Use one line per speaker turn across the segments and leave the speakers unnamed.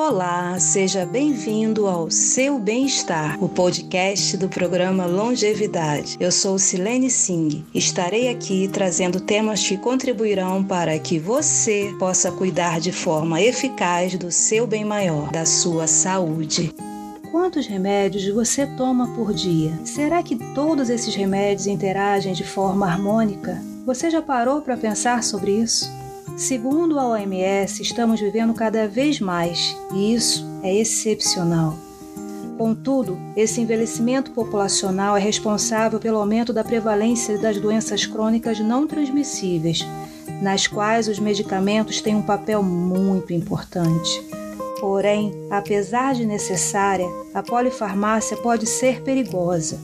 Olá, seja bem-vindo ao Seu Bem-Estar, o podcast do programa Longevidade. Eu sou Silene Singh. Estarei aqui trazendo temas que contribuirão para que você possa cuidar de forma eficaz do seu bem maior, da sua saúde. Quantos remédios você toma por dia? Será que todos esses remédios interagem de forma harmônica? Você já parou para pensar sobre isso? Segundo a OMS, estamos vivendo cada vez mais e isso é excepcional. Contudo, esse envelhecimento populacional é responsável pelo aumento da prevalência das doenças crônicas não transmissíveis, nas quais os medicamentos têm um papel muito importante. Porém, apesar de necessária, a polifarmácia pode ser perigosa.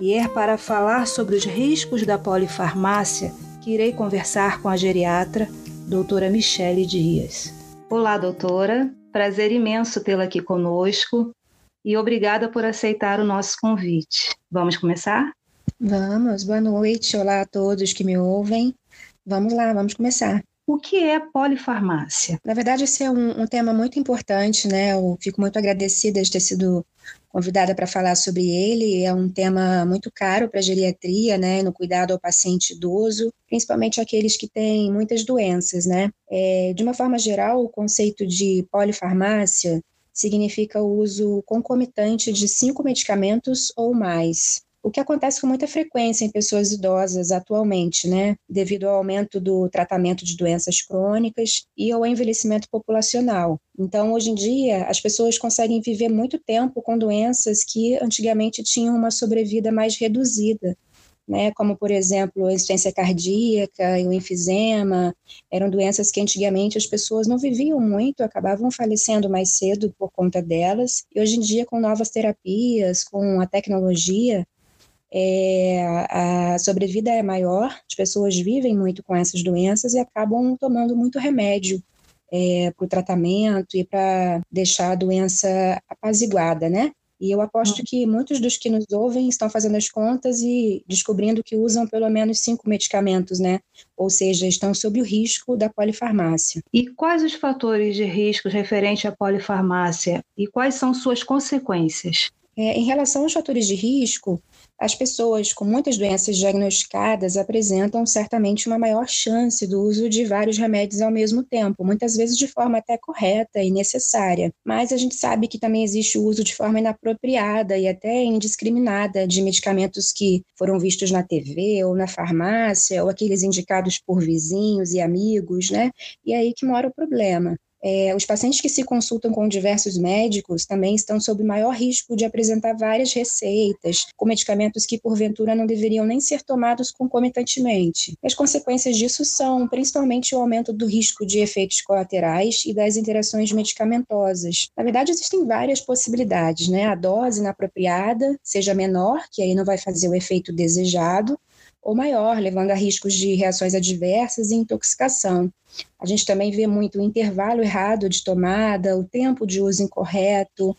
E é para falar sobre os riscos da polifarmácia que irei conversar com a geriatra, doutora Michele Dias. Olá, doutora. Prazer imenso tê-la aqui conosco e obrigada por aceitar o nosso convite. Vamos começar?
Vamos, boa noite. Olá a todos que me ouvem. Vamos lá, vamos começar.
O que é polifarmácia?
Na verdade, esse é um, um, tema muito importante, né? Eu fico muito agradecida de ter sido convidada para falar sobre ele. É um tema muito caro para a geriatria, né? No cuidado ao paciente idoso, principalmente aqueles que têm muitas doenças, né? É, de uma forma geral, o conceito de polifarmácia significa o uso concomitante de cinco medicamentos ou mais o que acontece com muita frequência em pessoas idosas atualmente, né, devido ao aumento do tratamento de doenças crônicas e ao envelhecimento populacional. Então, hoje em dia, as pessoas conseguem viver muito tempo com doenças que antigamente tinham uma sobrevida mais reduzida. Né, como, por exemplo, a insuficiência cardíaca e o enfisema, eram doenças que antigamente as pessoas não viviam muito, acabavam falecendo mais cedo por conta delas, e hoje em dia, com novas terapias, com a tecnologia, é, a sobrevida é maior, as pessoas vivem muito com essas doenças e acabam tomando muito remédio é, para o tratamento e para deixar a doença apaziguada, né? E eu aposto uhum. que muitos dos que nos ouvem estão fazendo as contas e descobrindo que usam pelo menos cinco medicamentos, né? Ou seja, estão sob o risco da polifarmácia.
E quais os fatores de risco referente à polifarmácia e quais são suas consequências?
É, em relação aos fatores de risco, as pessoas com muitas doenças diagnosticadas apresentam certamente uma maior chance do uso de vários remédios ao mesmo tempo, muitas vezes de forma até correta e necessária. Mas a gente sabe que também existe o uso de forma inapropriada e até indiscriminada de medicamentos que foram vistos na TV ou na farmácia, ou aqueles indicados por vizinhos e amigos, né? E é aí que mora o problema. É, os pacientes que se consultam com diversos médicos também estão sob maior risco de apresentar várias receitas, com medicamentos que porventura não deveriam nem ser tomados concomitantemente. As consequências disso são principalmente o aumento do risco de efeitos colaterais e das interações medicamentosas. Na verdade, existem várias possibilidades, né? A dose inapropriada seja menor, que aí não vai fazer o efeito desejado, ou maior, levando a riscos de reações adversas e intoxicação. A gente também vê muito o intervalo errado de tomada, o tempo de uso incorreto,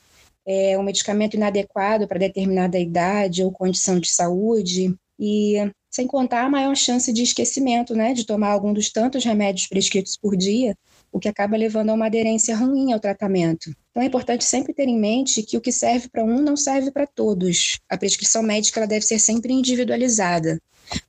é, um medicamento inadequado para determinada idade ou condição de saúde, e sem contar a maior chance de esquecimento, né, de tomar algum dos tantos remédios prescritos por dia, o que acaba levando a uma aderência ruim ao tratamento. Então é importante sempre ter em mente que o que serve para um não serve para todos. A prescrição médica ela deve ser sempre individualizada.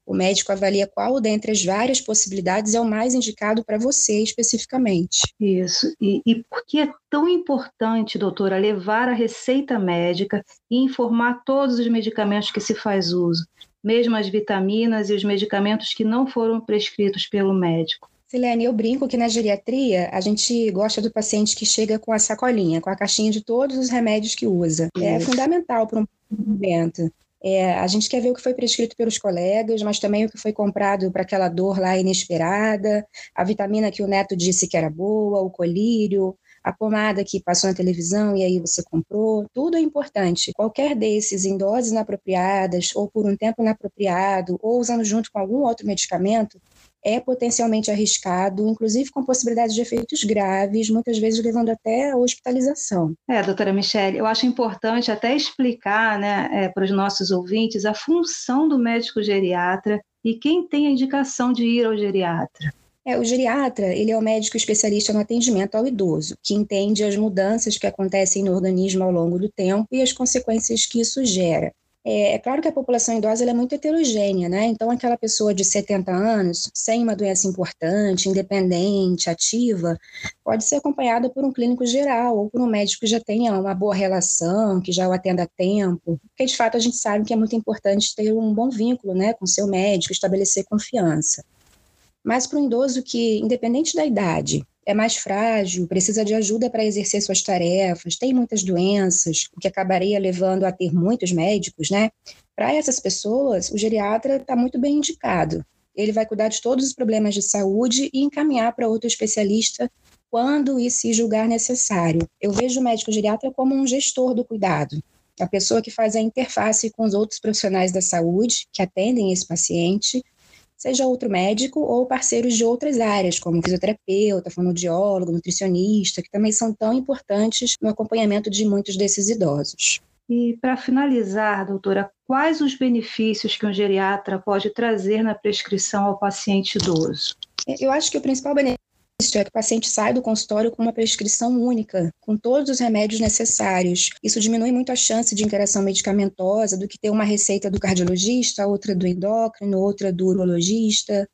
O médico avalia qual dentre as várias possibilidades é o mais indicado para você especificamente.
Isso. E, e por que é tão importante, doutora, levar a receita médica e informar todos os medicamentos que se faz uso, mesmo as vitaminas e os medicamentos que não foram prescritos pelo médico?
Silene, eu brinco que na geriatria a gente gosta do paciente que chega com a sacolinha, com a caixinha de todos os remédios que usa. É fundamental para um momento. É, a gente quer ver o que foi prescrito pelos colegas, mas também o que foi comprado para aquela dor lá inesperada, a vitamina que o neto disse que era boa, o colírio, a pomada que passou na televisão e aí você comprou, tudo é importante. Qualquer desses em doses inapropriadas, ou por um tempo inapropriado, ou usando junto com algum outro medicamento, é potencialmente arriscado, inclusive com possibilidade de efeitos graves, muitas vezes levando até a hospitalização.
É, doutora Michele, eu acho importante até explicar né, é, para os nossos ouvintes a função do médico geriatra e quem tem a indicação de ir ao geriatra.
É, o geriatra, ele é o médico especialista no atendimento ao idoso, que entende as mudanças que acontecem no organismo ao longo do tempo e as consequências que isso gera. É, é claro que a população idosa é muito heterogênea, né? Então, aquela pessoa de 70 anos, sem uma doença importante, independente, ativa, pode ser acompanhada por um clínico geral ou por um médico que já tenha uma boa relação, que já o atenda a tempo. Porque, de fato, a gente sabe que é muito importante ter um bom vínculo né, com seu médico, estabelecer confiança. Mas para um idoso que, independente da idade, é mais frágil, precisa de ajuda para exercer suas tarefas, tem muitas doenças, o que acabaria levando a ter muitos médicos, né? Para essas pessoas, o geriatra está muito bem indicado. Ele vai cuidar de todos os problemas de saúde e encaminhar para outro especialista quando e se julgar necessário. Eu vejo o médico geriatra como um gestor do cuidado, a pessoa que faz a interface com os outros profissionais da saúde que atendem esse paciente seja outro médico ou parceiros de outras áreas, como fisioterapeuta, fonoaudiólogo, nutricionista, que também são tão importantes no acompanhamento de muitos desses idosos.
E para finalizar, doutora, quais os benefícios que um geriatra pode trazer na prescrição ao paciente idoso?
Eu acho que o principal benefício é que o paciente sai do consultório com uma prescrição única, com todos os remédios necessários. Isso diminui muito a chance de interação medicamentosa do que ter uma receita do cardiologista, outra do endócrino, outra do urologista.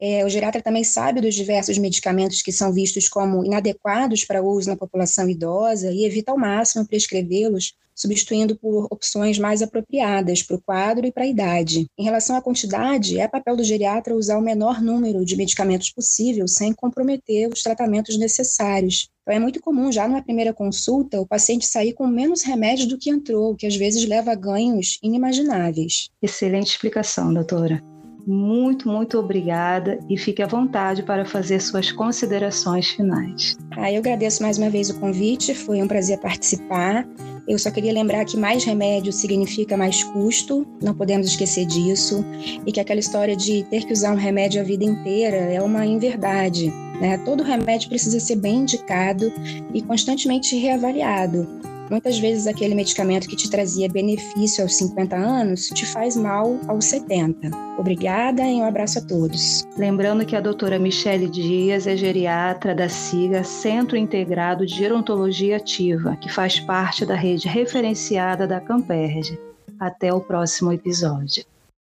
É, o geriatra também sabe dos diversos medicamentos que são vistos como inadequados para uso na população idosa e evita ao máximo prescrevê-los substituindo por opções mais apropriadas para o quadro e para a idade. Em relação à quantidade, é papel do geriatra usar o menor número de medicamentos possível sem comprometer os tratamentos necessários. Então, é muito comum, já numa primeira consulta, o paciente sair com menos remédio do que entrou, o que às vezes leva a ganhos inimagináveis.
Excelente explicação, doutora. Muito, muito obrigada e fique à vontade para fazer suas considerações finais.
Ah, eu agradeço mais uma vez o convite, foi um prazer participar. Eu só queria lembrar que mais remédio significa mais custo, não podemos esquecer disso, e que aquela história de ter que usar um remédio a vida inteira é uma inverdade. Né? Todo remédio precisa ser bem indicado e constantemente reavaliado Muitas vezes aquele medicamento que te trazia benefício aos 50 anos te faz mal aos 70. Obrigada e um abraço a todos.
Lembrando que a doutora Michele Dias é geriatra da SIGA Centro Integrado de Gerontologia Ativa, que faz parte da rede referenciada da Camperge. Até o próximo episódio.